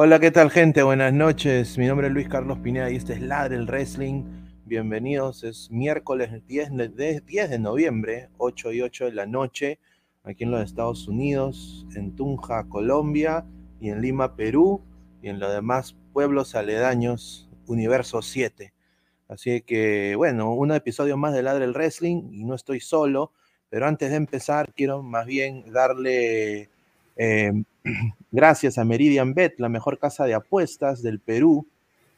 Hola, ¿qué tal gente? Buenas noches. Mi nombre es Luis Carlos Pineda y este es Ladre el Wrestling. Bienvenidos. Es miércoles 10 de, 10 de noviembre, 8 y 8 de la noche, aquí en los Estados Unidos, en Tunja, Colombia, y en Lima, Perú, y en los demás pueblos aledaños, Universo 7. Así que, bueno, un episodio más de Ladre el Wrestling, y no estoy solo, pero antes de empezar, quiero más bien darle... Eh, Gracias a Meridian Bet, la mejor casa de apuestas del Perú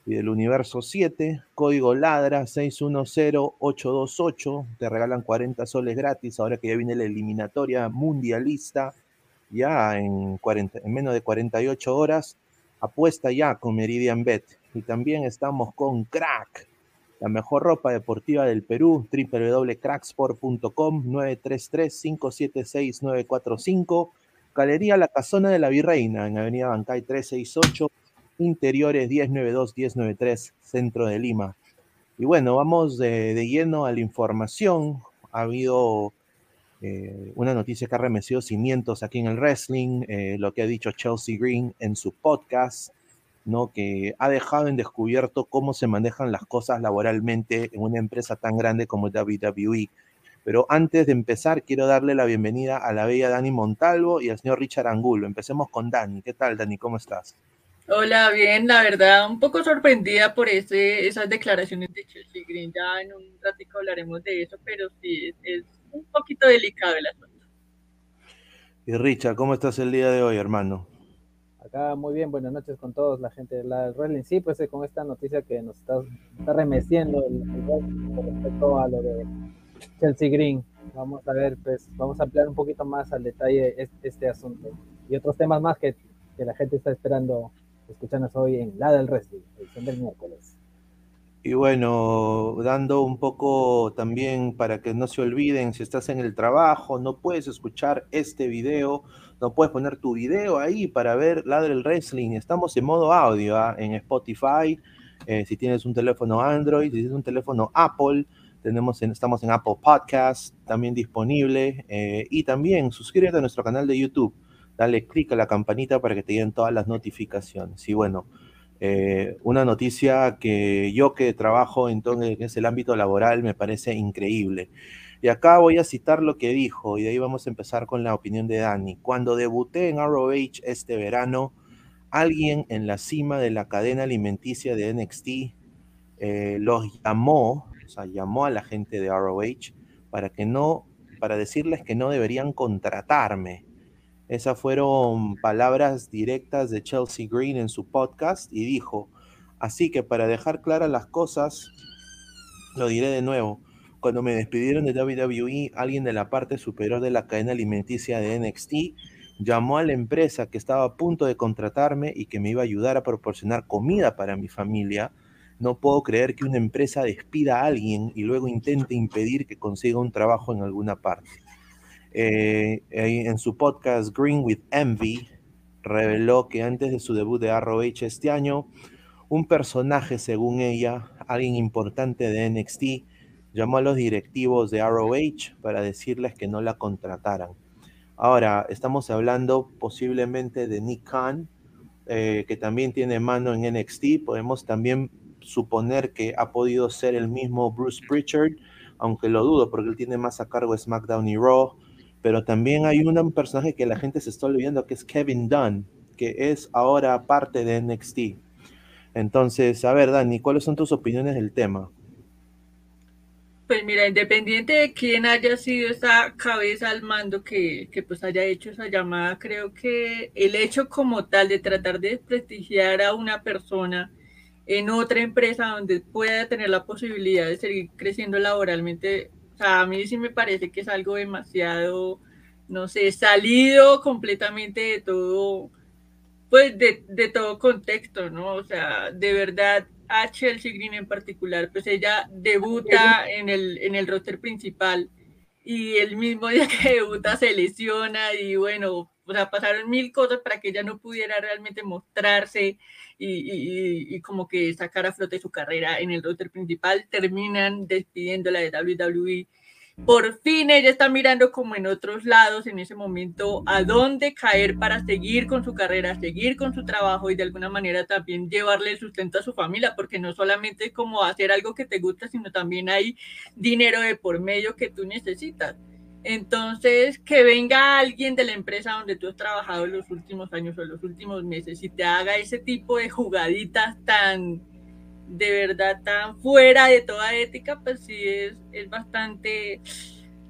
y del universo 7. Código LADRA 610828. Te regalan 40 soles gratis ahora que ya viene la eliminatoria mundialista. Ya en, 40, en menos de 48 horas. Apuesta ya con Meridian Bet. Y también estamos con Crack, la mejor ropa deportiva del Perú, www.cracksport.com 933-576-945 Galería La Casona de la Virreina, en Avenida Bancay 368, Interiores 1092-1093, Centro de Lima. Y bueno, vamos de, lleno a la información. Ha habido eh, una noticia que ha remecido cimientos aquí en el wrestling, eh, lo que ha dicho Chelsea Green en su podcast, ¿no? que ha dejado en descubierto cómo se manejan las cosas laboralmente en una empresa tan grande como WWE. Pero antes de empezar, quiero darle la bienvenida a la bella Dani Montalvo y al señor Richard Angulo. Empecemos con Dani. ¿Qué tal, Dani? ¿Cómo estás? Hola, bien, la verdad, un poco sorprendida por ese, esas declaraciones de Chelsea Green. Ya en un ratito hablaremos de eso, pero sí, es, un poquito delicado el asunto. Y Richard, ¿cómo estás el día de hoy, hermano? Acá muy bien, buenas noches con todos, la gente de la Wrestling. Sí, pues eh, con esta noticia que nos está, está remeciendo el, el con respecto a lo de Chelsea Green. Vamos a ver, pues vamos a ampliar un poquito más al detalle este, asunto y otros temas más que, que, la gente está esperando escucharnos hoy en La del Wrestling, edición del miércoles. Y bueno, dando un poco también para que no se olviden, si estás en el trabajo, no puedes escuchar este video, no puedes poner tu video ahí para ver La del Wrestling. Estamos en modo audio ¿ah? en Spotify, eh, si tienes un teléfono Android, si tienes un teléfono Apple, estamos en Apple Podcast, también disponible. Eh, y también suscríbete a nuestro canal de YouTube. Dale clic a la campanita para que te lleguen todas las notificaciones. Y bueno, eh, una noticia que yo que trabajo en todo en el ámbito laboral me parece increíble. Y acá voy a citar lo que dijo y de ahí vamos a empezar con la opinión de Dani. Cuando debuté en ROH este verano, alguien en la cima de la cadena alimenticia de NXT eh, los llamó sea, llamó a la gente de ROH para que no, para decirles que no deberían contratarme. Esas fueron palabras directas de Chelsea Green en su podcast y dijo, así que para dejar claras las cosas, lo diré de nuevo, cuando me despidieron de WWE, alguien de la parte superior de la cadena alimenticia de NXT llamó a la empresa que estaba a punto de contratarme y que me iba a ayudar a proporcionar comida para mi familia no puedo creer que una empresa despida a alguien y luego intente impedir que consiga un trabajo en alguna parte. eh, en su podcast Green with Envy, reveló que antes de su debut de ROH este año, un personaje, según ella, alguien importante de NXT, llamó a los directivos de ROH para decirles que no la contrataran. Ahora, estamos hablando posiblemente de Nick Khan, eh, que también tiene mano en NXT. Podemos también suponer que ha podido ser el mismo Bruce Pritchard, aunque lo dudo porque él tiene más a cargo SmackDown y Raw. Pero también hay un personaje que la gente se está olvidando que es Kevin Dunn, que es ahora parte de NXT. Entonces, a ver, Dani, ¿cuáles son tus opiniones del tema? Pues mira, independiente de quién haya sido esa cabeza al mando que, que, pues haya hecho esa llamada, creo que el hecho como tal de tratar de desprestigiar a una persona en otra empresa donde pueda tener la posibilidad de seguir creciendo laboralmente, o sea, a mí sí me parece que es algo demasiado, no sé, salido completamente de todo pues de, de, todo contexto, ¿no? O sea, de verdad, a Chelsea Green en particular, pues ella debuta en el, en el roster principal y el mismo día que debuta se lesiona y bueno, o sea, pasaron mil cosas para que ella no pudiera realmente mostrarse y, y, y como que sacar a flote su carrera en el roster principal, terminan despidiéndola de WWE por fin ella está mirando como en otros lados en ese momento a dónde caer para seguir con su carrera, seguir con su trabajo y de alguna manera también llevarle el sustento a su familia, porque no solamente como hacer algo que te gusta, sino también hay dinero de por medio que tú necesitas. Entonces, que venga alguien de la empresa donde tú has trabajado los últimos años o los últimos meses y te haga ese tipo de jugaditas tan de verdad tan fuera de toda ética, pues sí es, es bastante,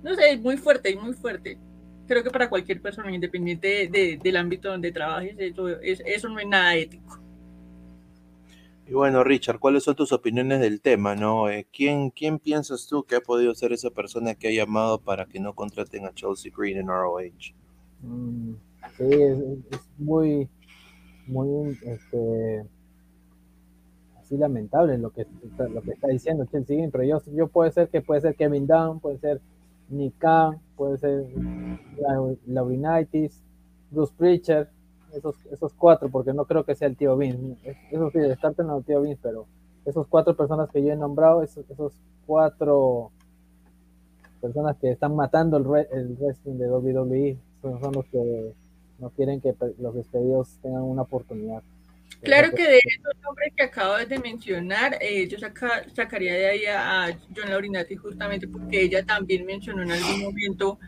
no sé, es muy fuerte, muy fuerte. Creo que para cualquier persona, independiente de, del ámbito donde trabajes, eso, es, eso no es nada ético. Y bueno, Richard, ¿cuáles son tus opiniones del tema? ¿no? Eh, ¿quién, ¿Quién piensas tú que ha podido ser esa persona que ha llamado para que no contraten a Chelsea Green en ROH? Mm, sí, es, muy, muy, este, lamentable lo que, lo que está diciendo Chelsea pero yo, yo puede ser que puede ser Kevin Dunn, puede ser Nick puede ser Laurinitis, Bruce Pritchard, esos, esos cuatro, porque no creo que sea el tío Vince. Eso sí, descarten al tío Vince, pero esos cuatro personas que yo he nombrado, esos, esos cuatro personas que están matando el, el wrestling de WWE, son los que no quieren que los despedidos tengan una oportunidad. Claro que de esos nombres que acabas de mencionar, eh, yo saca, sacaría de ahí a, John Laurinati justamente porque ella también mencionó en algún momento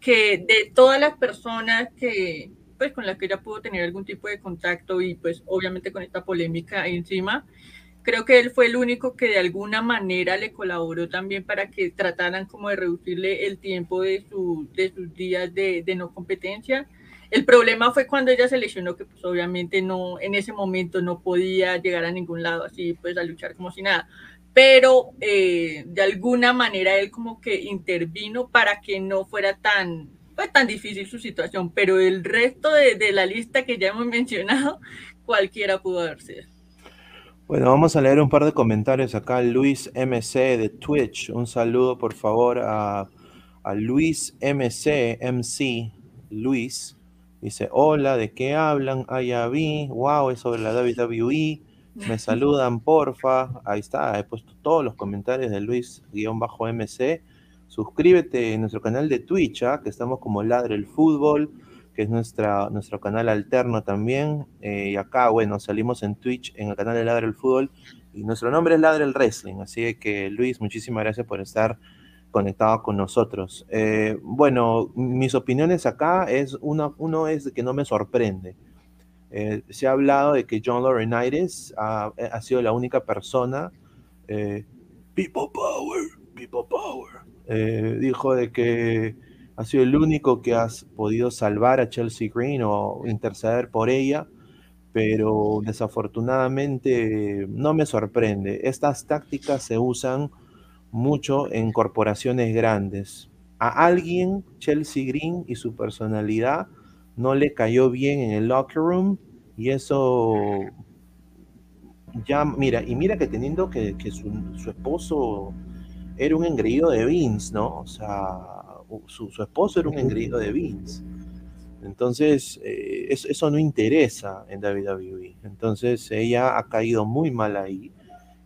que de todas las personas que, pues, con las que ella pudo tener algún tipo de contacto y pues obviamente con esta polémica encima, creo que él fue el único que de alguna manera le colaboró también para que trataran como de reducirle el tiempo de, su, de sus días de, de no competencia el problema fue cuando ella se lesionó, que pues obviamente no, en ese momento no podía llegar a ningún lado así, pues a luchar como si nada. Pero eh, de alguna manera él como que intervino para que no fuera tan, pues, tan difícil su situación. Pero el resto de, de la lista que ya hemos mencionado, cualquiera pudo haber sido. Bueno, vamos a leer un par de comentarios acá. Luis MC de Twitch. Un saludo, por favor, a, a Luis MC, MC, Luis. Dice, hola, ¿de qué hablan? Ah, ya vi, wow, es sobre la WWE. Me saludan, porfa. Ahí está, he puesto todos los comentarios de Luis-MC. Suscríbete en nuestro canal de Twitch, ¿ah? que estamos como Ladre el Fútbol, que es nuestra, nuestro canal alterno también. Eh, y acá, bueno, salimos en Twitch, en el canal de Ladre el Fútbol, y nuestro nombre es Ladre el Wrestling. Así que, Luis, muchísimas gracias por estar conectado con nosotros. Eh, bueno, mis opiniones acá es uno, uno es que no me sorprende. Eh, se ha hablado de que John Laurinaitis ha, ha sido la única persona, people power, people power, dijo de que ha sido el único que ha podido salvar a Chelsea Green o interceder por ella, pero desafortunadamente no me sorprende. Estas tácticas se usan mucho en corporaciones grandes. A alguien, Chelsea Green y su personalidad no le cayó bien en el locker room y eso ya, mira, y mira que teniendo que, su, esposo era un engreído de Vince, ¿no? O sea, su, esposo era un engreído de Vince. Entonces, eh, eso, no interesa en WWE. Entonces, ella ha caído muy mal ahí.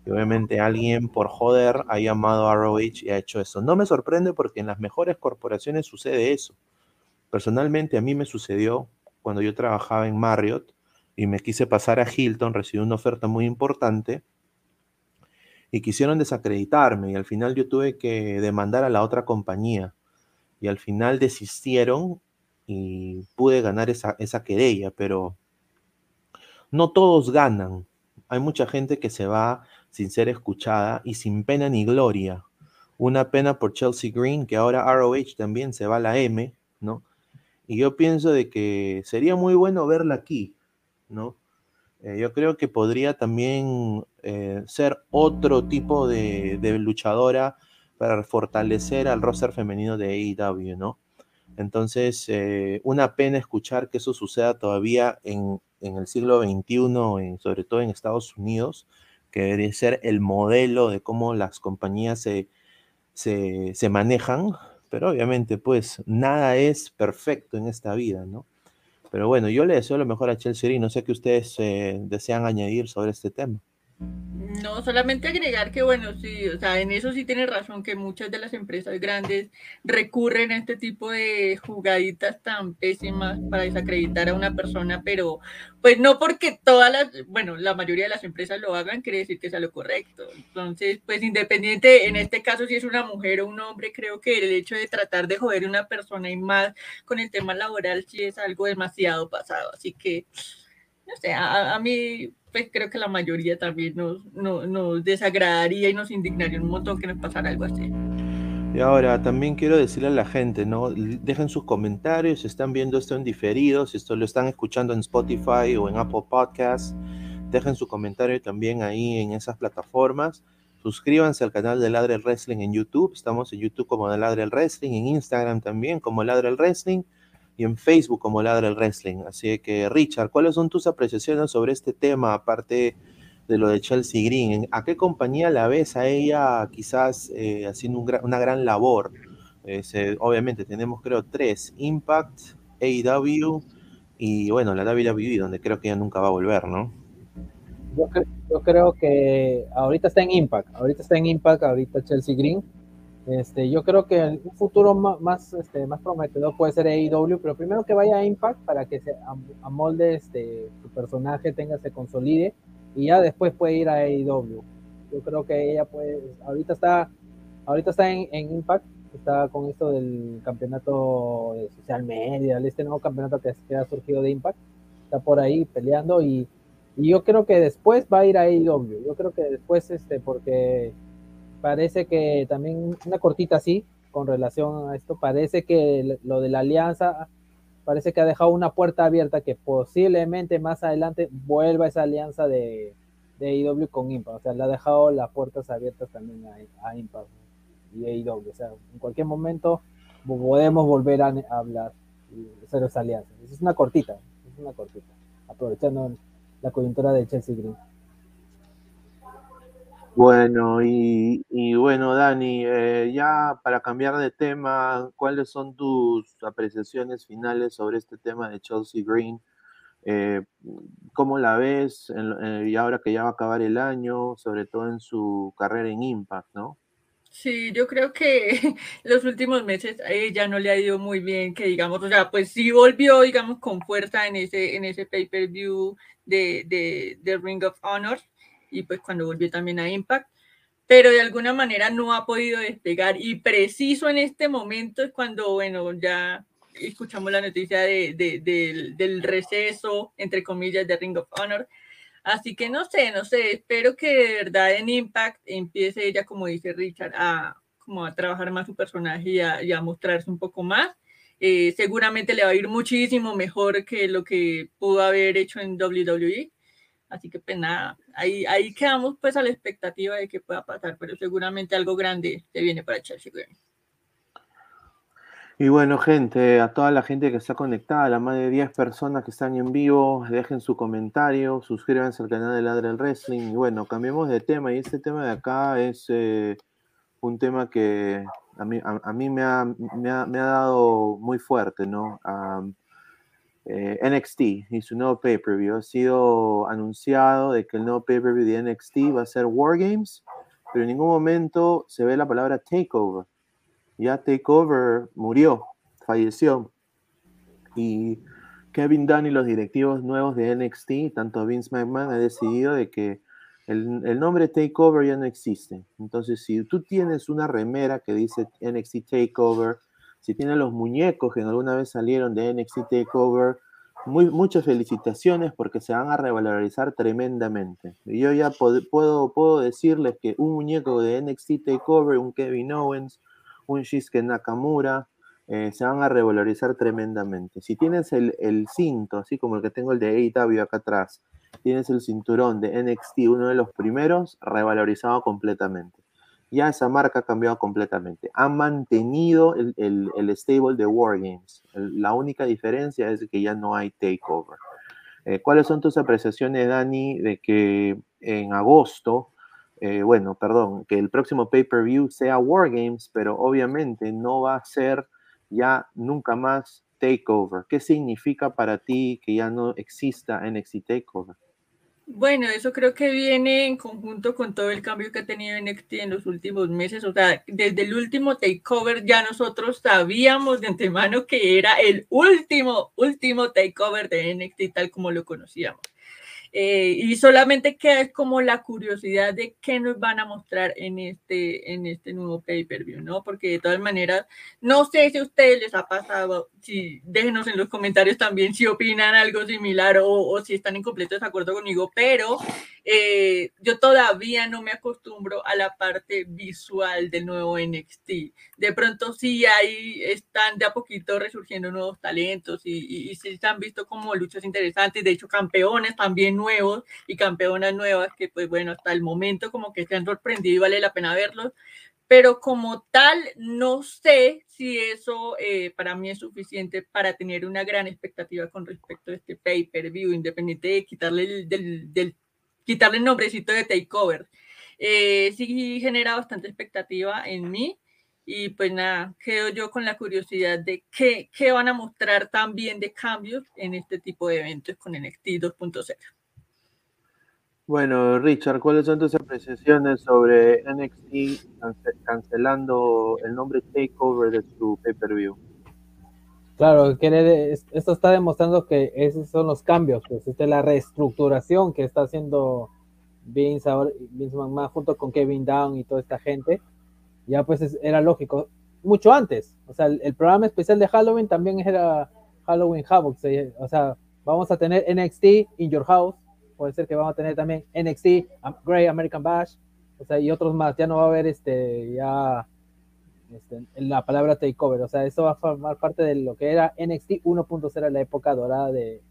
Y obviamente alguien por joder ha llamado a ROH y ha hecho eso. No me sorprende porque en las mejores corporaciones sucede eso. Personalmente a mí me sucedió cuando yo trabajaba en Marriott y me quise pasar a Hilton, recibí una oferta muy importante y quisieron desacreditarme y al final yo tuve que demandar a la otra compañía y al final desistieron y pude ganar esa, esa querella, pero no todos ganan. Hay mucha gente que se va sin ser escuchada y sin pena ni gloria. Una pena por Chelsea Green, que ahora ROH también se va a la M, ¿no? Y yo pienso de que sería muy bueno verla aquí, ¿no? Eh, yo creo que podría también eh, ser otro tipo de, luchadora para fortalecer al roster femenino de AEW, ¿no? Entonces, eh, una pena escuchar que eso suceda todavía en, el siglo XXI, sobre todo en Estados Unidos, que debería ser el modelo de cómo las compañías se, se manejan, pero obviamente, pues, nada es perfecto en esta vida, ¿no? Pero bueno, yo le deseo lo mejor a Chelsea y no sé qué ustedes eh, desean añadir sobre este tema. No, solamente agregar que bueno, sí, o sea, en eso sí tiene razón que muchas de las empresas grandes recurren a este tipo de jugaditas tan pésimas para desacreditar a una persona, pero pues no porque todas las, bueno, la mayoría de las empresas lo hagan, quiere decir que sea lo correcto. Entonces, pues independiente, en este caso si es una mujer o un hombre, creo que el hecho de tratar de joder a una persona y más con el tema laboral sí es algo demasiado pasado. Así que, no sé, a mí pues creo que la mayoría también nos, nos, desagradaría y nos indignaría un montón que nos pasara algo así. Y ahora también quiero decirle a la gente, ¿no? Dejen sus comentarios, si están viendo esto en diferido, si esto lo están escuchando en Spotify o en Apple Podcasts, dejen su comentario también ahí en esas plataformas. Suscríbanse al canal de Ladre el Wrestling en YouTube. Estamos en YouTube como Ladre el Wrestling, en Instagram también como Ladre el Wrestling y en Facebook como Ladra el Wrestling. Así que, Richard, ¿cuáles son tus apreciaciones sobre este tema, aparte de lo de Chelsea Green? ¿A qué compañía la ves a ella quizás eh, haciendo una gran labor? obviamente tenemos creo tres, Impact, AEW y bueno, la WWE, donde creo que ella nunca va a volver, ¿no? Yo, yo creo que ahorita está en Impact, ahorita está en Impact, ahorita Chelsea Green este, yo creo que un futuro más, este, más prometedor puede ser AEW, pero primero que vaya a Impact para que se amolde este, su personaje, tenga, se consolide y ya después puede ir a AEW. Yo creo que ella puede, ahorita está, ahorita está en, Impact, está con esto del campeonato de social media, este nuevo campeonato que, ha surgido de Impact, está por ahí peleando y, y yo creo que después va a ir a AEW. Yo creo que después, este, porque parece que también una cortita así con relación a esto, parece que lo de la alianza parece que ha dejado una puerta abierta que posiblemente más adelante vuelva esa alianza de, de AEW con Impact, o sea, le ha dejado las puertas abiertas también a, a Impact y AEW, o sea, en cualquier momento podemos volver a, hablar y hacer esa alianza. Es una cortita, es una cortita, aprovechando la coyuntura de Chelsea Green. Bueno, y, bueno, Dani, eh, ya para cambiar de tema, ¿cuáles son tus apreciaciones finales sobre este tema de Chelsea Green? Eh, ¿Cómo la ves eh, y ahora que ya va a acabar el año, sobre todo en su carrera en Impact, ¿no? Sí, yo creo que los últimos meses a ella no le ha ido muy bien, que digamos, o sea, pues sí volvió, digamos, con fuerza en ese, en ese pay-per-view de, de, de Ring of Honor, y pues cuando volvió también a Impact, pero de alguna manera no ha podido despegar y preciso en este momento es cuando, bueno, ya escuchamos la noticia de, del, receso, entre comillas, de Ring of Honor. Así que no sé, no sé, espero que de verdad en Impact empiece ella, como dice Richard, a, como a trabajar más su personaje y a, y a mostrarse un poco más. Eh, seguramente le va a ir muchísimo mejor que lo que pudo haber hecho en WWE. Así que pues nada, ahí, ahí quedamos pues a la expectativa de que pueda pasar, pero seguramente algo grande se viene para Chelsea Y bueno, gente, a toda la gente que está conectada, a las más de 10 personas que están en vivo, dejen su comentario, suscríbanse al canal de Ladre el Wrestling. Y bueno, cambiemos de tema. Y este tema de acá es eh, un tema que a mí, a, mí me, ha, me, ha, me, ha, dado muy fuerte, ¿no? Eh, NXT y su nuevo pay-per-view. Ha sido anunciado de que el nuevo pay-per-view de NXT va a ser War Games, pero en ningún momento se ve la palabra Takeover. Ya Takeover murió, falleció. Y Kevin Dunn y los directivos nuevos de NXT, tanto Vince McMahon, ha decidido de que el, el, nombre Takeover ya no existe. Entonces, si tú tienes una remera que dice NXT Takeover, si tienes los muñecos que alguna vez salieron de NXT Takeover, muy, muchas felicitaciones porque se van a revalorizar tremendamente. Y yo ya puedo, puedo, decirles que un muñeco de NXT Takeover, un Kevin Owens, un Shinsuke Nakamura, eh, se van a revalorizar tremendamente. Si tienes el, el, cinto, así como el que tengo el de AEW acá atrás, tienes el cinturón de NXT, uno de los primeros, revalorizado completamente. Ya esa marca ha cambiado completamente. Ha mantenido el, el, el stable de Wargames. La única diferencia es que ya no hay takeover. Eh, ¿Cuáles son tus apreciaciones, Dani, de que en agosto, eh, bueno, perdón, que el próximo pay-per-view sea Wargames, pero obviamente no va a ser ya nunca más takeover? ¿Qué significa para ti que ya no exista NXT takeover? Bueno, eso creo que viene en conjunto con todo el cambio que ha tenido NXT en los últimos meses. O sea, desde el último takeover ya nosotros sabíamos de antemano que era el último, último takeover de NXT tal como lo conocíamos. Eh, y solamente queda como la curiosidad de qué nos van a mostrar en este, en este nuevo pay-per-view, ¿no? Porque de todas maneras, no sé si a ustedes les ha pasado, si déjenos en los comentarios también si opinan algo similar o, o si están en completo desacuerdo conmigo, pero eh, yo todavía no me acostumbro a la parte visual del nuevo NXT. De pronto sí ahí están de a poquito resurgiendo nuevos talentos y, y, y sí se han visto como luchas interesantes, de hecho campeones también nuevos y campeonas nuevas que pues bueno, hasta el momento como que se han sorprendido y vale la pena verlos, pero como tal no sé si eso eh, para mí es suficiente para tener una gran expectativa con respecto a este pay-per-view, independiente de quitarle el, del, del quitarle el nombrecito de Takeover. Eh, sí genera bastante expectativa en mí y pues nada, quedo yo con la curiosidad de qué, qué van a mostrar también de cambios en este tipo de eventos con NXT 2.0. Bueno, Richard, ¿cuáles son tus apreciaciones sobre NXT cancelando el nombre Takeover de su pay-per-view? Claro, esto está demostrando que esos son los cambios, pues esta es la reestructuración que está haciendo Vince, Vince McMahon junto con Kevin Down y toda esta gente. Ya pues era lógico, mucho antes. O sea, el, el, programa especial de Halloween también era Halloween Havoc. O sea, vamos a tener NXT in Your House. Puede ser que vamos a tener también NXT Great American Bash. O sea, y otros más. Ya no va a haber este, ya este, la palabra takeover, o sea, eso va a formar parte de lo que era NXT 1.0 en la época dorada de,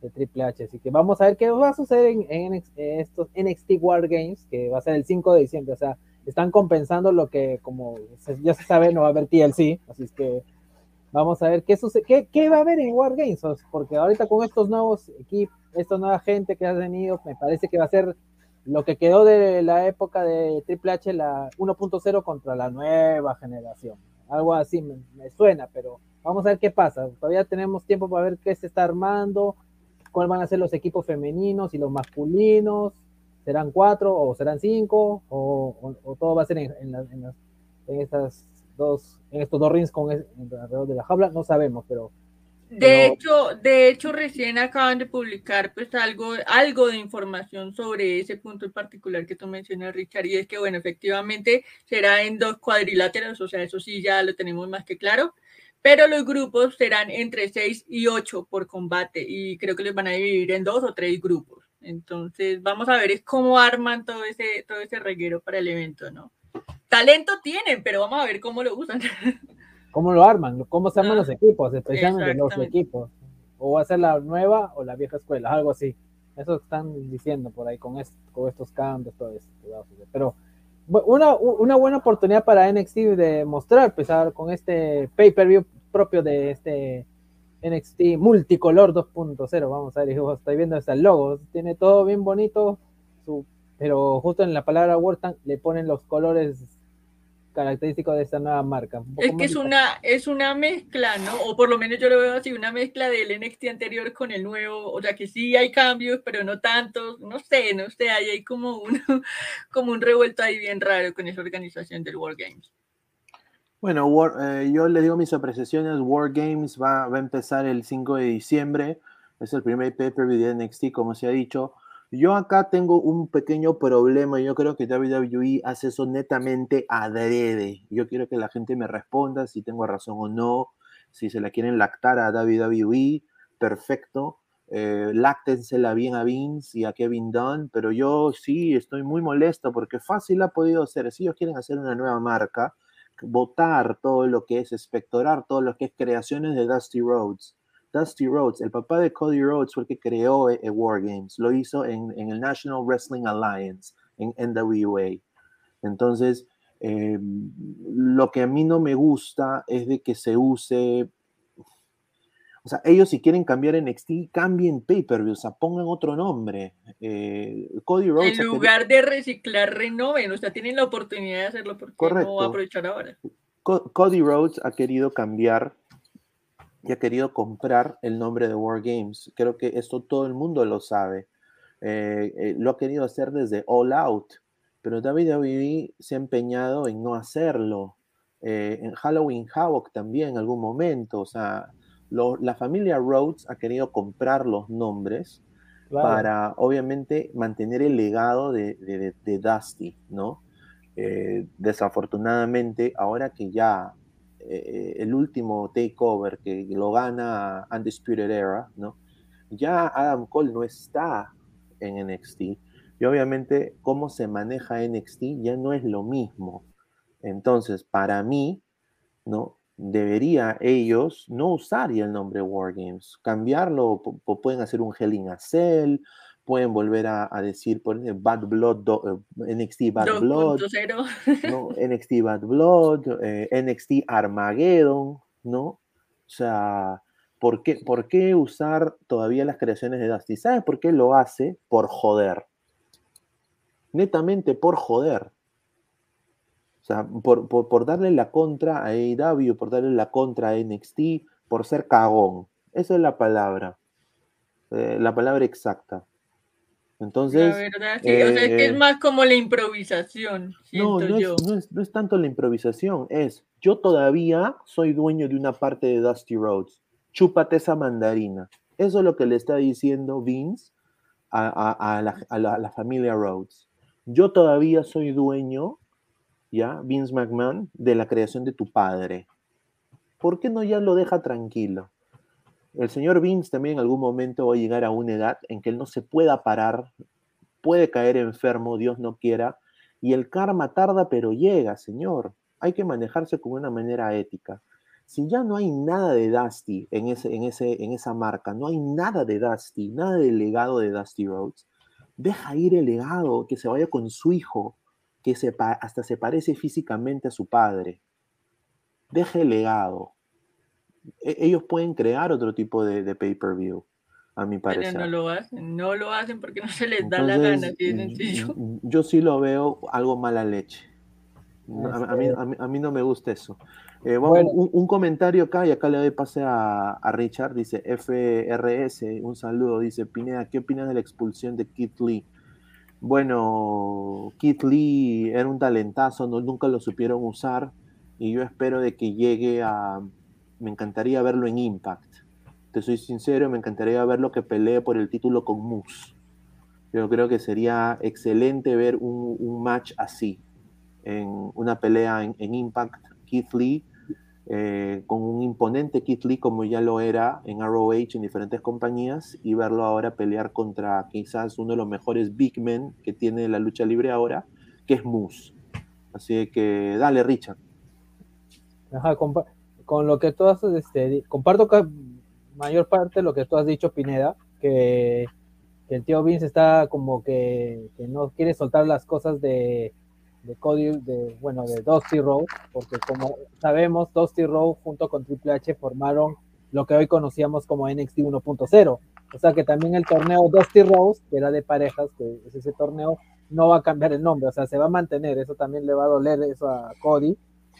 de, Triple H, así que vamos a ver qué va a suceder en, en, en, estos NXT War Games, que va a ser el 5 de diciembre, o sea, están compensando lo que, como ya se sabe, no va a haber TLC, así es que vamos a ver qué sucede, qué, qué va a haber en War Games, porque ahorita con estos nuevos equipos, esta nueva gente que ha venido, me parece que va a ser lo que quedó de la época de Triple H, la 1.0 contra la nueva generación. Algo así me, suena, pero vamos a ver qué pasa. Todavía tenemos tiempo para ver qué se está armando, cuáles van a ser los equipos femeninos y los masculinos. ¿Serán cuatro o serán cinco? ¿O, todo va a ser en, en, la, en, las, dos, en estos dos rings con alrededor de la jaula? No sabemos, pero de hecho, de hecho, recién acaban de publicar pues algo, algo de información sobre ese punto en particular que tú mencionas, Richard, y es que, bueno, efectivamente será en dos cuadriláteros, o sea, eso sí ya lo tenemos más que claro, pero los grupos serán entre seis y ocho por combate, y creo que los van a dividir en dos o tres grupos. Entonces, vamos a ver cómo arman todo ese, todo ese reguero para el evento, ¿no? Talento tienen, pero vamos a ver cómo lo usan. cómo lo arman, cómo se arman ah, los equipos, especialmente los equipos. O va a ser la nueva o la vieja escuela, algo así. Eso están diciendo por ahí con, esto, con estos cambios, todo eso. Pero una, una buena oportunidad para NXT de mostrar, empezar con este pay-per-view propio de este NXT multicolor 2.0. Vamos a ver, estoy viendo este logo, tiene todo bien bonito, su, pero justo en la palabra Word le ponen los colores característico de esta nueva marca. Un poco Es que es una, es una mezcla, ¿no? O por lo menos yo lo veo así, una mezcla del NXT anterior con el nuevo, o sea que sí hay cambios, pero no tantos, no sé, no sé, ahí hay como un, como un revuelto ahí bien raro con esa organización del War Games. Bueno, War- eh, yo le digo mis apreciaciones. War Games va, va a empezar el 5 de diciembre. Es el primer pay-per-view de NXT, como se ha dicho. Yo acá tengo un pequeño problema. Yo creo que WWE hace eso netamente adrede. Yo quiero que la gente me responda si tengo razón o no. Si se la quieren lactar a WWE, perfecto. Eh, láctensela bien a Vince y a Kevin Dunn. Pero yo sí estoy muy molesto porque fácil ha podido ser. Si ellos quieren hacer una nueva marca, votar todo lo que es, espectorar todo lo que es creaciones de Dusty Rhodes. Dusty Rhodes, el papá de Cody Rhodes fue el que creó eh, eh, War Games, lo hizo en, en el National Wrestling Alliance, en NWA. Entonces, eh, lo que a mí no me gusta es de que se use, o sea, ellos si quieren cambiar NXT, cambien pay-per-view, o sea, pongan otro nombre. Eh, Cody Rhodes... En lugar de reciclar, renoven, o sea, tienen la oportunidad de hacerlo porque no Correcto. aprovechar ahora. Co- Cody Rhodes ha querido cambiar y ha querido comprar el nombre de War Games. Creo que esto todo el mundo lo sabe. Eh, eh, lo ha querido hacer desde All Out, pero WWE se ha empeñado en no hacerlo. Eh, en Halloween Havoc también en algún momento. O sea, lo- la familia Rhodes ha querido comprar los nombres claro. para obviamente mantener el legado de, de- Dusty, ¿no? Desafortunadamente, ahora que ya eh, el último takeover que lo gana Undisputed Era, ¿no? Ya Adam Cole no está en NXT y obviamente cómo se maneja NXT ya no es lo mismo. Entonces, para mí, ¿no? Debería ellos no usar el nombre War Games, cambiarlo, pu- pu- pueden hacer un Hell in a Cell, pueden volver a, a decir por ejemplo, Bad Blood, do- eh, NXT Bad Blood, 2.0. ¿no? NXT Bad Blood, eh, NXT Armageddon, ¿no? O sea, ¿por qué, ¿por qué usar todavía las creaciones de Dusty? ¿Sabes por qué lo hace? Por joder. Netamente por joder. O sea, por, por, por darle la contra a AEW, por darle la contra a NXT, por ser cagón. Esa es la palabra. eh, la palabra exacta. Entonces, la verdad, sí. o sea, es que eh, es más como la improvisación, no, no yo. es, no, es, no es tanto la improvisación, es yo todavía soy dueño de una parte de Dusty Rhodes. Chúpate esa mandarina. Eso es lo que le está diciendo Vince a, a- a la, a la- a la familia Rhodes. Yo todavía soy dueño, ya, Vince McMahon, de la creación de tu padre. ¿Por qué no ya lo deja tranquilo? El señor Vince también en algún momento va a llegar a una edad en que él no se pueda parar, puede caer enfermo, Dios no quiera, y el karma tarda, pero llega, señor. Hay que manejarse con una manera ética. Si ya no hay nada de Dusty en, ese, en, ese, en esa marca, no hay nada de Dusty, nada del legado de Dusty Rhodes, deja ir el legado, que se vaya con su hijo, que hasta se parece físicamente a su padre. Deja el legado. E- ellos pueden crear otro tipo de, de pay-per-view, a mi Pero parecer. no lo hacen, no lo hacen porque no se les da la gana, así de mm, sencillo. mm, yo sí lo veo algo mala leche. A, a mí, a mí- a mí no me gusta eso. Eh, vamos, Bueno. un, un comentario acá y acá le doy pase a, a Richard. Dice FRS, un saludo. Dice Pineda, ¿qué opinas de la expulsión de Kit Lee? Bueno, Kit Lee era un talentazo, no, nunca lo supieron usar y yo espero de que llegue a... Me encantaría verlo en Impact. Te soy sincero, me encantaría verlo que pelee por el título con Moose. Yo creo que sería excelente ver un, match así, en una pelea en, Impact, Keith Lee, eh, con un imponente Keith Lee como ya lo era en ROH en diferentes compañías, y verlo ahora pelear contra quizás uno de los mejores big men que tiene la lucha libre ahora, que es Moose. Así que dale, Richard. Ajá, con lo que tú has, este, comparto mayor parte de lo que tú has dicho, Pineda, que, el tío Vince está como que, no quiere soltar las cosas de, de Cody, de, bueno, de Dusty Rhodes, porque como sabemos, Dusty Rhodes junto con Triple H formaron lo que hoy conocíamos como NXT 1.0. O sea que también el torneo Dusty Rhodes, que era de parejas, que es ese torneo, no va a cambiar el nombre, o sea, se va a mantener, eso también le va a doler eso a Cody.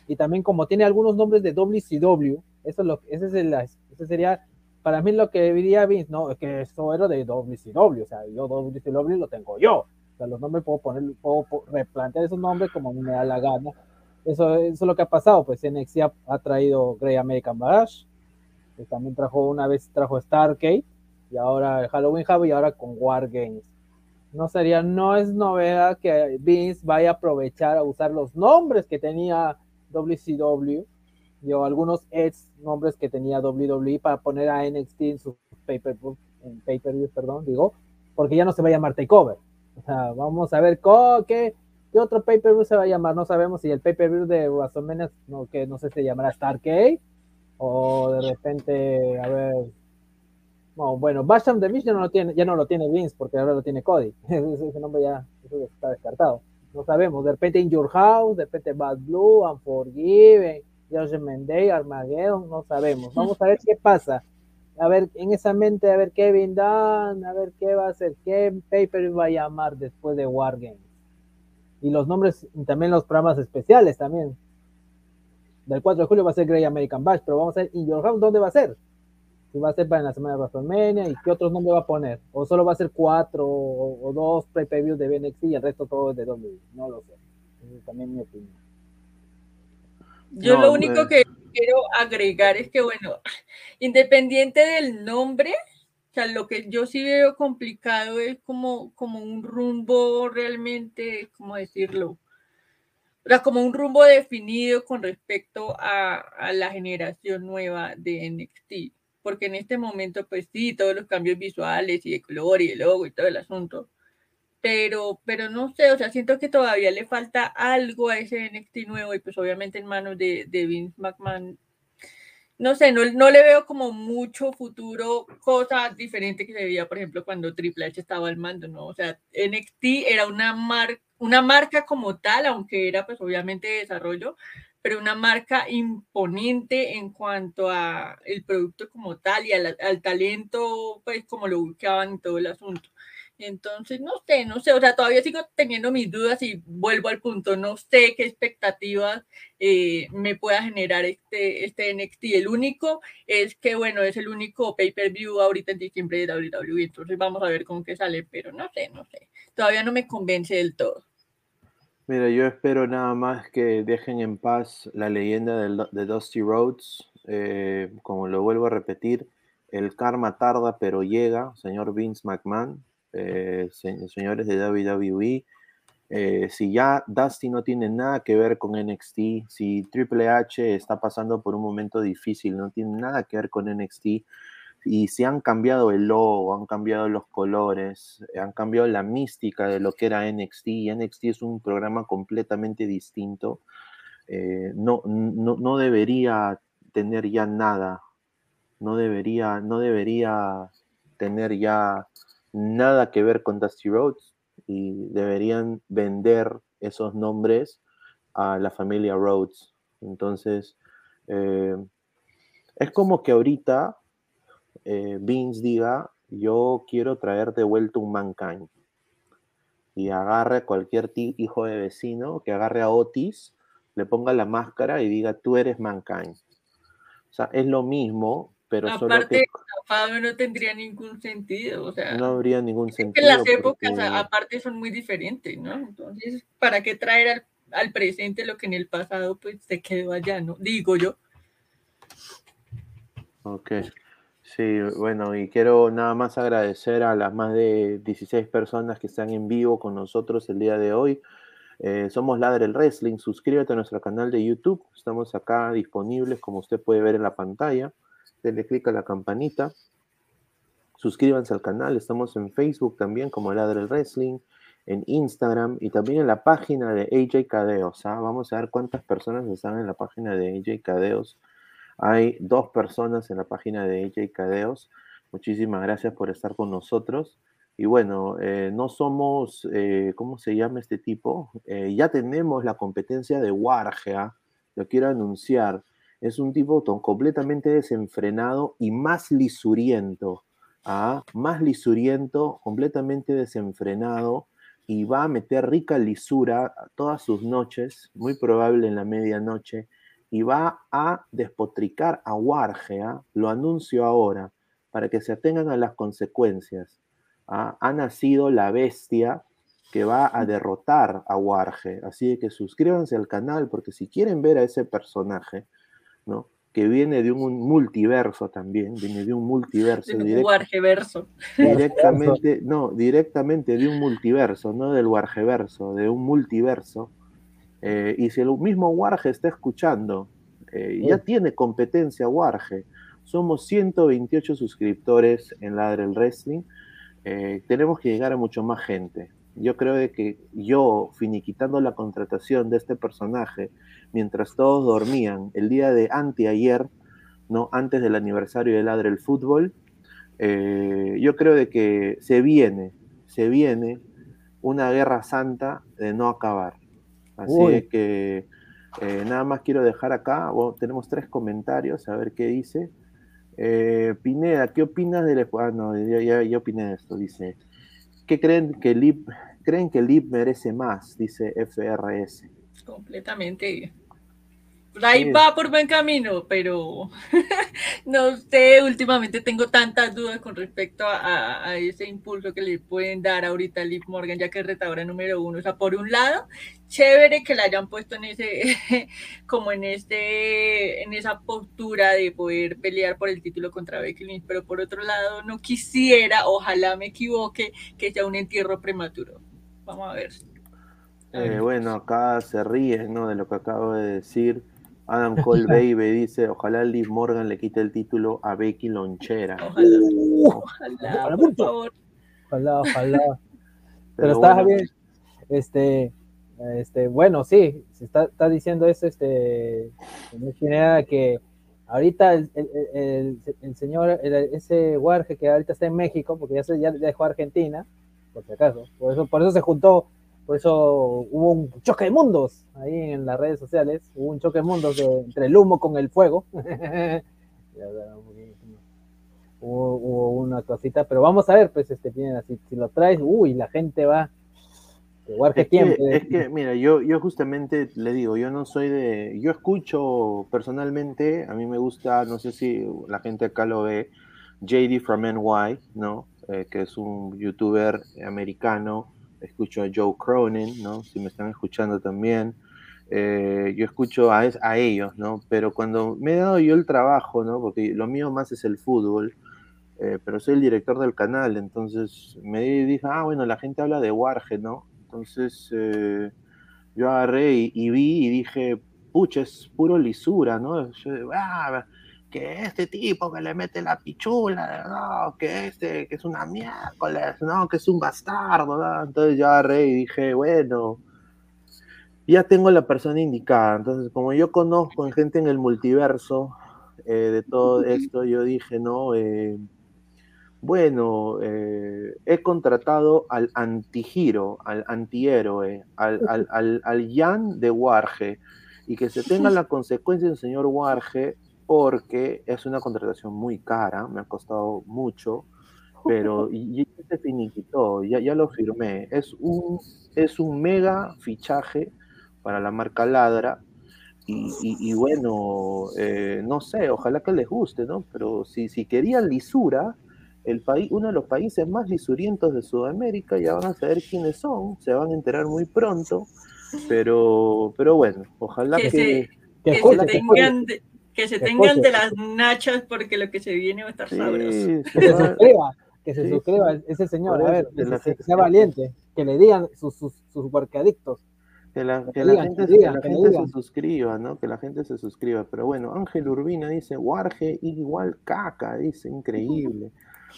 Y también como tiene algunos nombres de WCW, eso es lo, ese, es el, ese sería para mí lo que diría Vince, no, es que eso era de WCW, o sea, yo WCW lo tengo yo. O sea, los nombres puedo poner, puedo replantear esos nombres como me da la gana. Eso, eso es lo que ha pasado, pues NXT ha, ha traído Grey American Bash, que también trajo una vez, trajo Starcade, y ahora Halloween Havoc y ahora con War Games. No sería, no es novedad que Vince vaya a aprovechar a usar los nombres que tenía WCW dio algunos ex nombres que tenía WWE para poner a NXT en sus pay-per en pay -per perdón, digo, porque ya no se va a llamar Takeover. O sea, vamos a ver qué, qué otro pay-per-view se va a llamar. No sabemos si el pay-per-view de WrestleMania, no, que no sé si se llamará Starcade o de repente, a ver, no, bueno, Basham the Mish ya no lo tiene, ya no lo tiene Vince porque ahora lo tiene Cody. Ese nombre ya, está descartado. No sabemos, de repente In Your House, de repente Bad Blue, Unforgiven, George Mendey, Armageddon, no sabemos. Vamos a ver qué pasa. A ver, en esa mente, a ver Kevin Dunn, a ver qué va a hacer, qué paper va a llamar después de Wargames. Y los nombres, y también los programas especiales también. Del 4 de julio va a ser Grey American Bash, pero vamos a ver, ¿y Your House dónde va a ser? Si va a ser para la semana de WrestleMania, y qué otros nombres va a poner. O solo va a ser cuatro o, dos pre-previews de BNXT y el resto todo es de WWE. No lo sé. Es también mi opinión. Yo lo único que quiero agregar es que, bueno, independiente del nombre, o sea, lo que yo sí veo complicado es como, como un rumbo realmente, ¿cómo decirlo? O sea, como un rumbo definido con respecto a, a la generación nueva de NXT. Porque en este momento, pues sí, todos los cambios visuales y de color y de logo y todo el asunto pero, pero no sé, o sea, siento que todavía le falta algo a ese NXT nuevo y pues obviamente en manos de, de Vince McMahon, no sé, no, no, le veo como mucho futuro, cosa diferente que se veía, por ejemplo, cuando Triple H estaba al mando, ¿no? O sea, NXT era una, mar, una marca como tal, aunque era pues obviamente de desarrollo, pero una marca imponente en cuanto a el producto como tal y al, al talento, pues como lo buscaban y todo el asunto. Entonces, no sé, no sé, o sea, todavía sigo teniendo mis dudas y vuelvo al punto, no sé qué expectativas eh, me pueda generar este, este NXT. El único es que, bueno, es el único pay-per-view ahorita en diciembre de WWE, entonces vamos a ver con qué sale, pero no sé, no sé, todavía no me convence del todo. Mira, yo espero nada más que dejen en paz la leyenda de, Dusty Rhodes, eh, como lo vuelvo a repetir, el karma tarda pero llega, señor Vince McMahon, eh, señores de WWE. Eh, si ya Dusty no tiene nada que ver con NXT, si Triple H está pasando por un momento difícil, no tiene nada que ver con NXT, y si han cambiado el logo, han cambiado los colores, han cambiado la mística de lo que era NXT, y NXT es un programa completamente distinto, eh, no, no, no debería tener ya nada, no debería, no debería tener ya nada que ver con Dusty Rhodes y deberían vender esos nombres a la familia Rhodes. Entonces, eh, es como que ahorita eh, Vince diga, yo quiero traer de vuelta un Mankind. Y agarre a cualquier hijo de vecino, que agarre a Otis, le ponga la máscara y diga, tú eres Mankind. O sea, es lo mismo, pero aparte, solo no tendría ningún sentido, o sea, no habría ningún sentido. las épocas aparte son muy diferentes, ¿no? Entonces, ¿para qué traer al, presente lo que en el pasado pues se quedó allá, ¿no? Digo yo. Ok. Sí, bueno, y quiero nada más agradecer a las más de 16 personas que están en vivo con nosotros el día de hoy. Eh, somos Ladre el Wrestling. Suscríbete a nuestro canal de YouTube. Estamos acá disponibles, como usted puede ver en la pantalla denle clic a la campanita, suscríbanse al canal, estamos en Facebook también como Ladre el Wrestling, en Instagram y también en la página de AJ Cadeos. ¿ah? Vamos a ver cuántas personas están en la página de AJ Cadeos. Hay dos personas en la página de AJ Cadeos. Muchísimas gracias por estar con nosotros. Y bueno, eh, no somos, eh, ¿cómo se llama este tipo? Eh, ya tenemos la competencia de Wargea, lo quiero anunciar es un tipo completamente desenfrenado y más lisuriento, ¿ah? más lisuriento, completamente desenfrenado. y va a meter rica lisura todas sus noches, muy probable en la medianoche, y va a despotricar a Warge, ¿ah? lo anuncio ahora, para que se atengan a las consecuencias. ¿ah? Ha nacido la bestia que va a derrotar a Warge, así que suscríbanse al canal, porque si quieren ver a ese personaje, ¿no? que viene de un multiverso también, viene de un multiverso. De un wargeverso. Directamente, no, directamente de un multiverso, no del wargeverso, de un multiverso. Eh, y si el mismo Warge está escuchando, eh, ya tiene competencia Warge. Somos 128 suscriptores en Ladre el Wrestling. Eh, tenemos que llegar a mucho más gente. Yo creo de que yo, finiquitando la contratación de este personaje, mientras todos dormían el día de anteayer, ¿no? antes del aniversario del Ladre el Fútbol, eh, yo creo de que se viene, se viene una guerra santa de no acabar. Así que eh, nada más quiero dejar acá, tenemos tres comentarios, a ver qué dice. Eh, Pineda, ¿qué opinas del... Ah, no, ya, ya, opiné de esto, dice. ¿Qué creen que Lip, creen que Lip merece más? Dice FRS. Completamente ahí va por buen camino, pero no sé, últimamente tengo tantas dudas con respecto a, ese impulso que le pueden dar ahorita a Liv Morgan, ya que es retadora número uno. O sea, por un lado, chévere que la hayan puesto en ese, como en este, en esa postura de poder pelear por el título contra Becky Lynch, pero por otro lado, no quisiera, ojalá me equivoque, que sea un entierro prematuro. Vamos a ver. Eh, bueno, acá se ríe, ¿no? De lo que acabo de decir. Adam Cole Baby dice, ojalá Liv Morgan le quite el título a Becky Lonchera. Ojalá, ojalá, por favor. Ojalá, ojalá. Pero, está bien. Este, este, bueno, sí, se está, está diciendo eso, este, que ahorita el, el, el, señor, ese Warge que ahorita está en México, porque ya, se, ya dejó Argentina, por si acaso, por eso, por eso se juntó por eso hubo un choque de mundos ahí en las redes sociales. Hubo un choque de mundos entre el humo con el fuego. hubo, una cosita, pero vamos a ver, pues, este, si, si lo traes, uy, la gente va. Es que, es que, mira, yo, yo justamente le digo, yo no soy de. Yo escucho personalmente, a mí me gusta, no sé si la gente acá lo ve, JD from NY, ¿no? Eh, que es un youtuber americano escucho a Joe Cronin, ¿no? Si me están escuchando también. Eh, yo escucho a, a, ellos, ¿no? Pero cuando me he dado yo el trabajo, ¿no? Porque lo mío más es el fútbol, eh, pero soy el director del canal, entonces me dije, ah, bueno, la gente habla de Warge, ¿no? Entonces eh, yo agarré y, vi y dije, pucha, es puro lisura, ¿no? ah, que este tipo que le mete la pichula, no, que este, que es una miércoles, no, que es un bastardo, ¿no? Entonces yo agarré y dije, bueno, ya tengo la persona indicada. Entonces, como yo conozco en gente en el multiverso eh, de todo esto, yo dije, no, eh, bueno, eh, he contratado al antigiro, al antihéroe, al, al, al, al Jan de Warge, y que se tenga la consecuencia del señor Warge porque es una contratación muy cara, me ha costado mucho, pero y, se finiquitó, ya, ya lo firmé. Es un, es un mega fichaje para la marca Ladra. Y, bueno, eh, no sé, ojalá que les guste, ¿no? Pero si, si querían lisura, el país, uno de los países más lisurientos de Sudamérica, ya van a saber quiénes son, se van a enterar muy pronto, pero, pero bueno, ojalá que, que, se tengan, que se tengan de las nachas porque lo que se viene va a estar sabroso. Que se suscriba, que se suscriba ese señor, a ver, que, sea valiente, que le digan sus, sus, sus Que la, que la gente, se suscriba, ¿no? Que la gente se suscriba. Pero bueno, Ángel Urbina dice, Warge igual caca, dice, increíble.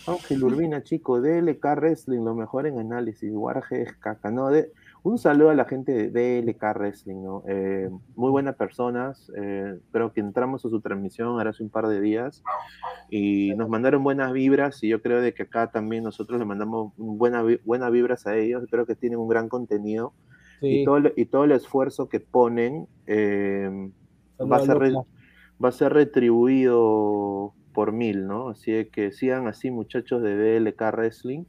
Ángel Urbina, chico, DLK Wrestling, lo mejor en análisis. Warge es caca, ¿no? De, un saludo a la gente de DLK Wrestling, ¿no? Eh, muy buenas personas. Eh, creo que entramos a su transmisión ahora hace un par de días y nos mandaron buenas vibras y yo creo de que acá también nosotros le mandamos buenas buenas vibras a ellos. Creo que tienen un gran contenido y, todo, y todo el esfuerzo que ponen eh, va, a ser va a ser retribuido por mil, ¿no? Así que sigan así muchachos de DLK Wrestling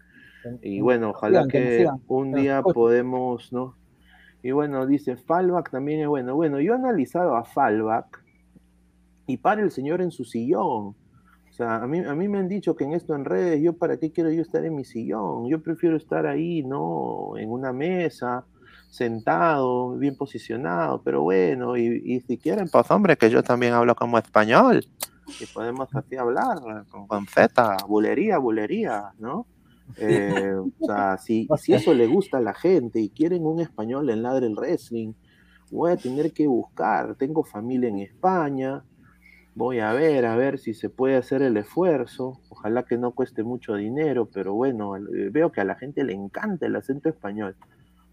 Y bueno, ojalá sigan, que nos que sigan, un día podemos, ¿no? Y bueno, dice, Fallback también es bueno. Bueno, yo he analizado a Fallback y para el señor en su sillón. O sea, a mí, a mí me han dicho que en esto en redes, yo para qué quiero yo estar en mi sillón. Yo prefiero estar ahí, ¿no? En una mesa, sentado, bien posicionado, pero bueno, y, y si quieren, pues hombre, que yo también hablo como español. Y podemos así hablar con, con Z, bulería, bulería, ¿no? Eh, o sea, si, si eso le gusta a la gente y quieren un español en Ladre el Wrestling, voy a tener que buscar. Tengo familia en España, voy a ver, a ver si se puede hacer el esfuerzo. Ojalá que no cueste mucho dinero, pero bueno, eh, veo que a la gente le encanta el acento español.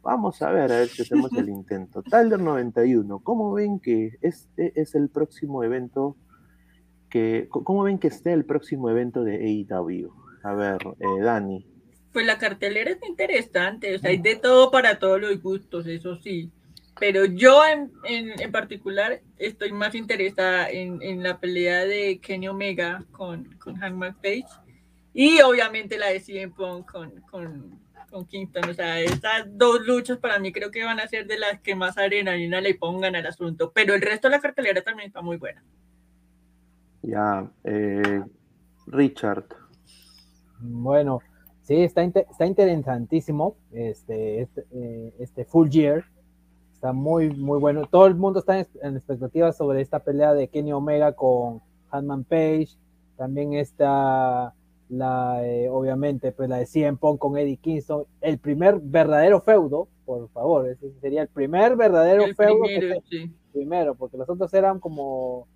Vamos a ver, a ver si hacemos el intento. Tyler 91, ¿cómo ven que este es el próximo evento? Que, ¿Cómo ven que esté el próximo evento de AEW? A ver, eh, Dani. Pues la cartelera es interesante, o sea, hay de todo para todos los gustos, eso sí. Pero yo en, en, en particular estoy más interesada en, en, la pelea de Kenny Omega con, con Hangman Page y obviamente la de CM Punk con, con, con Kingston. O sea, estas dos luchas para mí creo que van a ser de las que más adrenalina le pongan al asunto. Pero el resto de la cartelera también está muy buena. Ya, eh, Richard. Bueno, sí, está, inter está interesantísimo este, este, eh, este Full Year. Está muy, muy bueno. Todo el mundo está en, en expectativas sobre esta pelea de Kenny Omega con Hanman Page. También está la, eh, obviamente, pues la de CM Punk con Eddie Kingston. El primer verdadero feudo, por favor, ese sería el primer verdadero El feudo. primero, que sí. primero, porque los otros eran como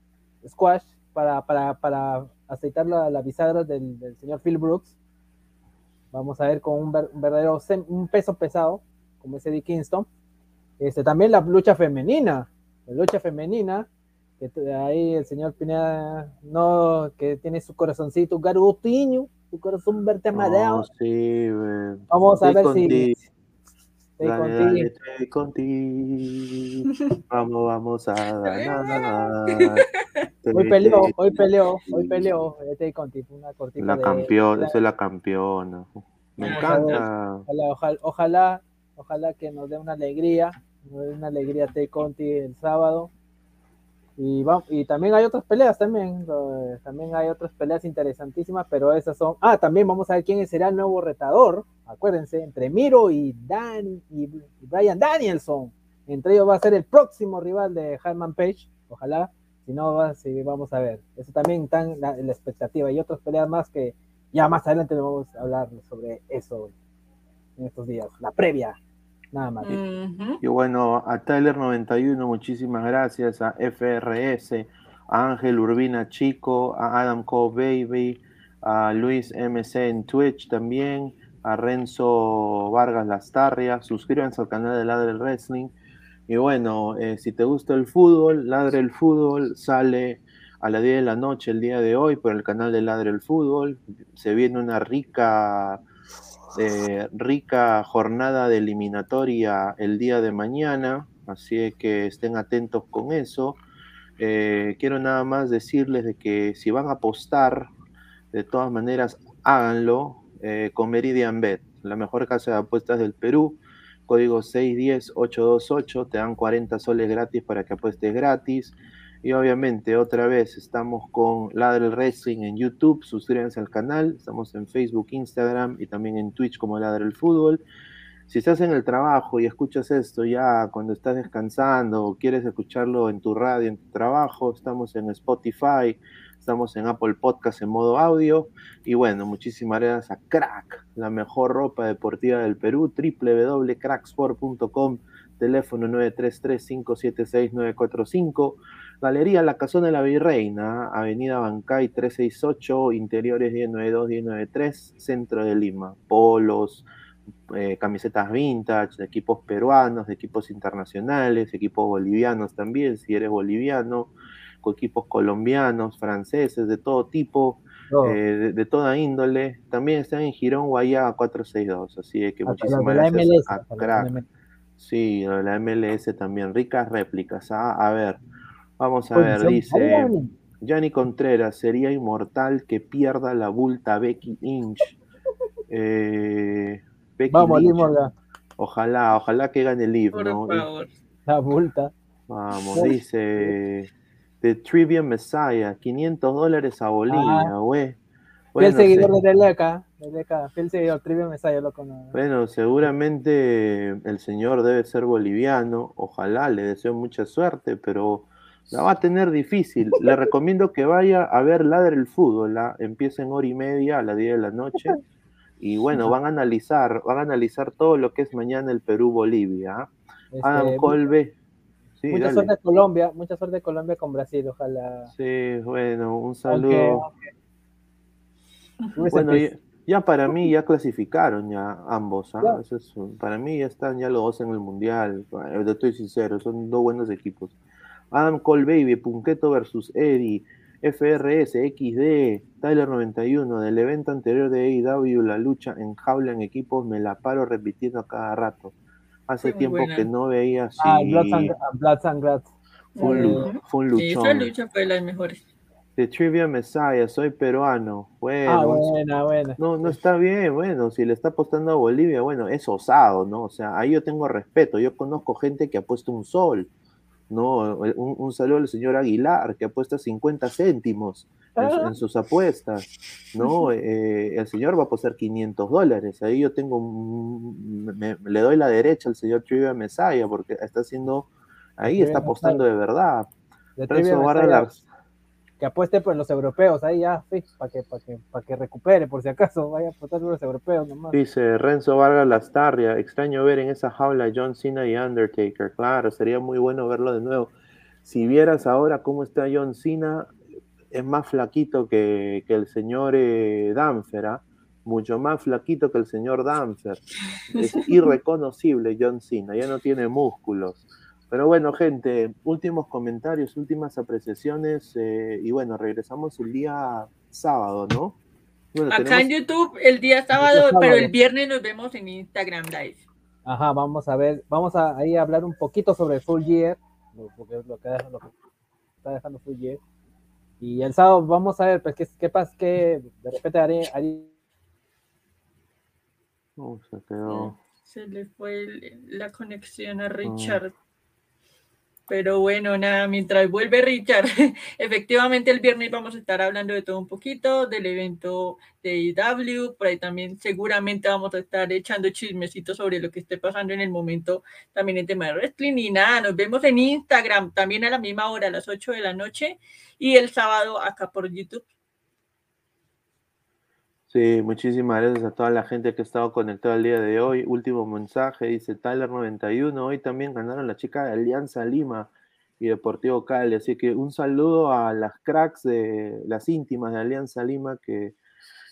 squash para, para, para aceitar la, la bisagra del, del, señor Phil Brooks. Vamos a ver con un, ver, un verdadero un peso pesado, como ese Eddie Kingston. Este, también la lucha femenina, la lucha femenina, que ahí el señor Pineda, no, que tiene su corazoncito garotiño, su corazón verte No, sí, man. Vamos a ver si. Dale, estoy contigo. Vamos, vamos a ganar. Hoy peleó, hoy peleó, hoy peleó. Estoy contigo, una cortita. La campeona, esa es la campeona. Me encanta. Ojalá, ojalá, ojalá, ojalá que nos dé una alegría, nos dé una alegría Tay Conti el sábado. Y, va, y también hay otras peleas, también, también hay otras peleas interesantísimas, pero esas son. Ah, también vamos a ver quién será el nuevo retador. Acuérdense, entre Miro y Dan y Brian Danielson. Entre ellos va a ser el próximo rival de Harman Page. Ojalá, si no, va, sí, vamos a ver. Eso también está la, la expectativa. Y otras peleas más que ya más adelante vamos a hablar sobre eso en estos días. La previa, nada más. Y bueno, a Tyler91, muchísimas gracias. A FRS, a Ángel Urbina Chico, a Adam Cole Baby, a Luis MC en Twitch también, a Renzo Vargas Lastarria. Suscríbanse al canal de Ladre el Wrestling. Y bueno, eh, si te gusta el fútbol, Ladre el Fútbol sale a las 10 de la noche el día de hoy por el canal de Ladre el Fútbol. Se viene una rica eh, rica jornada de eliminatoria el día de mañana, así que estén atentos con eso. Eh, quiero nada más decirles de que si van a apostar, de todas maneras háganlo eh, con Meridian Bet, la mejor casa de apuestas del Perú. Código 610-828, te dan 40 soles gratis para que apuestes gratis. Y obviamente, otra vez, estamos con Ladre Wrestling en YouTube. Suscríbanse al canal. Estamos en Facebook, Instagram y también en Twitch como Ladre el Fútbol. Si estás en el trabajo y escuchas esto ya cuando estás descansando o quieres escucharlo en tu radio, en tu trabajo, estamos en Spotify, estamos en Apple Podcast en modo audio. Y bueno, muchísimas gracias a Crack, la mejor ropa deportiva del Perú, www.cracksport.com, teléfono 933-576-945. Galería La Casona de la Virreina, Avenida Bancay 368, Interiores 1092-1093, Centro de Lima. Polos, eh, camisetas vintage, de equipos peruanos, de equipos internacionales, equipos bolivianos también, si eres boliviano, con equipos colombianos, franceses, de todo tipo, No, eh, de, de toda índole. También están en Girón, Guayaba 462, así que hasta muchísimas gracias MLS, a de Crack. Sí, la MLS también, ricas réplicas. ¿ah? A ver, vamos a ver, dice Ay, Yanni Contreras, sería inmortal que pierda la bulta Becky Inch. Eh, Becky Vamos, Lynch. Liv Morgan. Ojalá, ojalá que gane Liv, Por ¿no? Favor. La bulta. Vamos, dice The Trivia Messiah, 500 dólares a Bolivia, güey. Fiel Bueno, seguidor se- de Deleca. Deleca, fiel seguidor. Trivia Messiah, loco. No. bueno, seguramente el señor debe ser boliviano, ojalá, le deseo mucha suerte, pero la va a tener difícil. Le recomiendo que vaya a ver Ladre el Fútbol, ¿ah? empieza en hora y media a las 10 de la noche, y bueno, van a analizar, van a analizar todo lo que es mañana el Perú-Bolivia. ¿ah? Adam Este, Colbe, sí, mucha dale. suerte Colombia. Mucha suerte a Colombia con Brasil. Ojalá. Sí, bueno, un saludo. Bueno, pis- ya, para mí ya clasificaron ya ambos, ¿ah? Ya. Eso es un- para mí ya están ya los dos en el mundial, estoy sincero, son dos buenos equipos. Adam Cole Baby, Punqueto versus Eddie, FRS, XD, Tyler 91, del evento anterior de AEW, la lucha en jaula en equipos, me la paro repitiendo a cada rato. Hace muy tiempo buena. que no veía así. Ah, Bloods and, Bloods and Guts. fue un, fue un Sí, esa lucha fue de las The Trivia Messiah, soy peruano. Bueno, Ah, buena, buena. No, no está bien, bueno, si le está apostando a Bolivia, bueno, es osado, ¿no? O sea, ahí yo tengo respeto, yo conozco gente que ha puesto un sol, ¿no? Un, un saludo al señor Aguilar, que apuesta 50 céntimos en, su- en sus apuestas, ¿no? Eh, el señor va a apostar 500 dólares, ahí yo tengo, me- me- le doy la derecha al señor Trivia Mesaya, porque está haciendo, ahí está apostando de verdad. De Renzo Messiah, que apueste por los europeos, ahí ya, para que, para que, para que recupere, por si acaso, vaya a apostar por los europeos nomás. Dice Renzo Vargas Lastarria, extraño ver en esa jaula a John Cena y Undertaker. Claro, sería muy bueno verlo de nuevo. Si vieras ahora cómo está John Cena, es más flaquito que, que el señor eh, Danfer, ¿ah? mucho más flaquito que el señor Danfer. Es irreconocible John Cena, ya no tiene músculos. Pero bueno, gente, últimos comentarios, últimas apreciaciones, eh, y bueno, regresamos el día sábado, ¿no? Bueno, Acá en YouTube el día sábado, sábado. pero el viernes nos vemos en Instagram Live. Ajá, vamos a ver, vamos a ahí a hablar un poquito sobre Full Year, porque es lo que, deja- lo que está dejando Full Year. Y el sábado vamos a ver, pues, qué, qué pasa, que de repente haré, haré- se quedó. Se le fue el- la conexión a Richard. Pero bueno, nada, mientras vuelve Richard, efectivamente el viernes vamos a estar hablando de todo un poquito, del evento de IW, por ahí también seguramente vamos a estar echando chismecitos sobre lo que esté pasando en el momento también en tema de wrestling y nada, nos vemos en Instagram también a la misma hora, a las 8 de la noche y el sábado acá por YouTube. Sí, muchísimas gracias a toda la gente que ha estado conectada el día de hoy. Último mensaje, dice Tyler91. Hoy también ganaron la chica de Alianza Lima y Deportivo Cali. Así que un saludo a las cracks de las íntimas de Alianza Lima que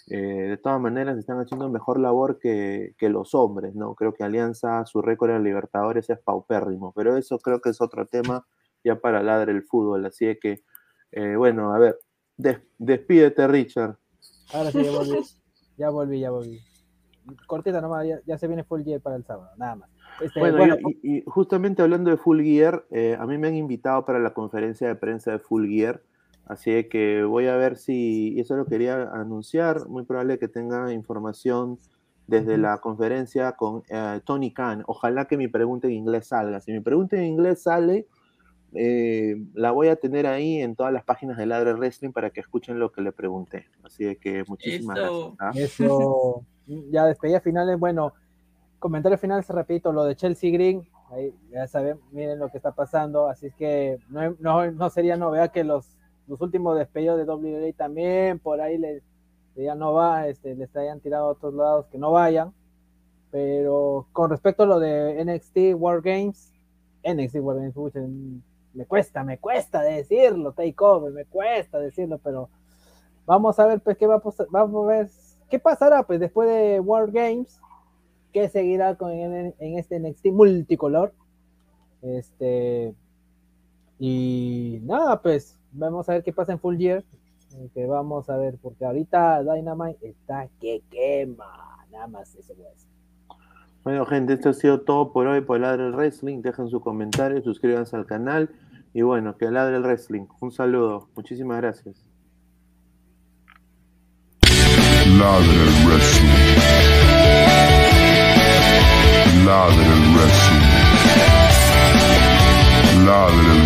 eh, de todas maneras están haciendo mejor labor que, que los hombres, ¿no? Creo que Alianza, su récord en Libertadores es paupérrimo, pero eso creo que es otro tema ya para ladre el fútbol. Así que, eh, bueno, a ver, des- despídete, Richard. Ahora sí, ya volví, ya volví, ya volví. Cortita nomás, ya, ya se viene Full Year para el sábado, nada más. Este, Bueno, bueno, yo- y, y justamente hablando de Full Gear, eh, a mí me han invitado para la conferencia de prensa de Full Gear, así que voy a ver si, y eso lo quería anunciar, muy probable que tenga información desde la conferencia con eh, Tony Khan. Ojalá que mi pregunta en inglés salga. Si mi pregunta en inglés sale, eh, la voy a tener ahí en todas las páginas de Ladre Wrestling para que escuchen lo que le pregunté. Así que muchísimas Eso. gracias. ¿ah? Eso, ya despedida finales, bueno, comentario final, repito, lo de Chelsea Green, ahí ya saben, miren lo que está pasando, así es que no, no, no sería novedad que los, los últimos despedidos de WWE también por ahí les ya no va, este, les hayan tirado a otros lados que no vayan, pero con respecto a lo de NXT War Games, NXT War Games, me cuesta, me cuesta decirlo, Takeover, me cuesta decirlo, pero vamos a ver pues qué va a pasar, vamos a ver qué pasará pues después de War Games, qué seguirá con en, en este NXT multicolor, este y nada pues vamos a ver qué pasa en Full Year, que vamos a ver porque ahorita Dynamite está que quema, nada más eso decir. Bueno, gente, esto ha sido todo por hoy por el Wrestling. Dejen su comentario, suscríbanse al canal. Y bueno, que ladre el wrestling. Un saludo. Muchísimas gracias. Ladre el wrestling. Ladre el wrestling. Ladre el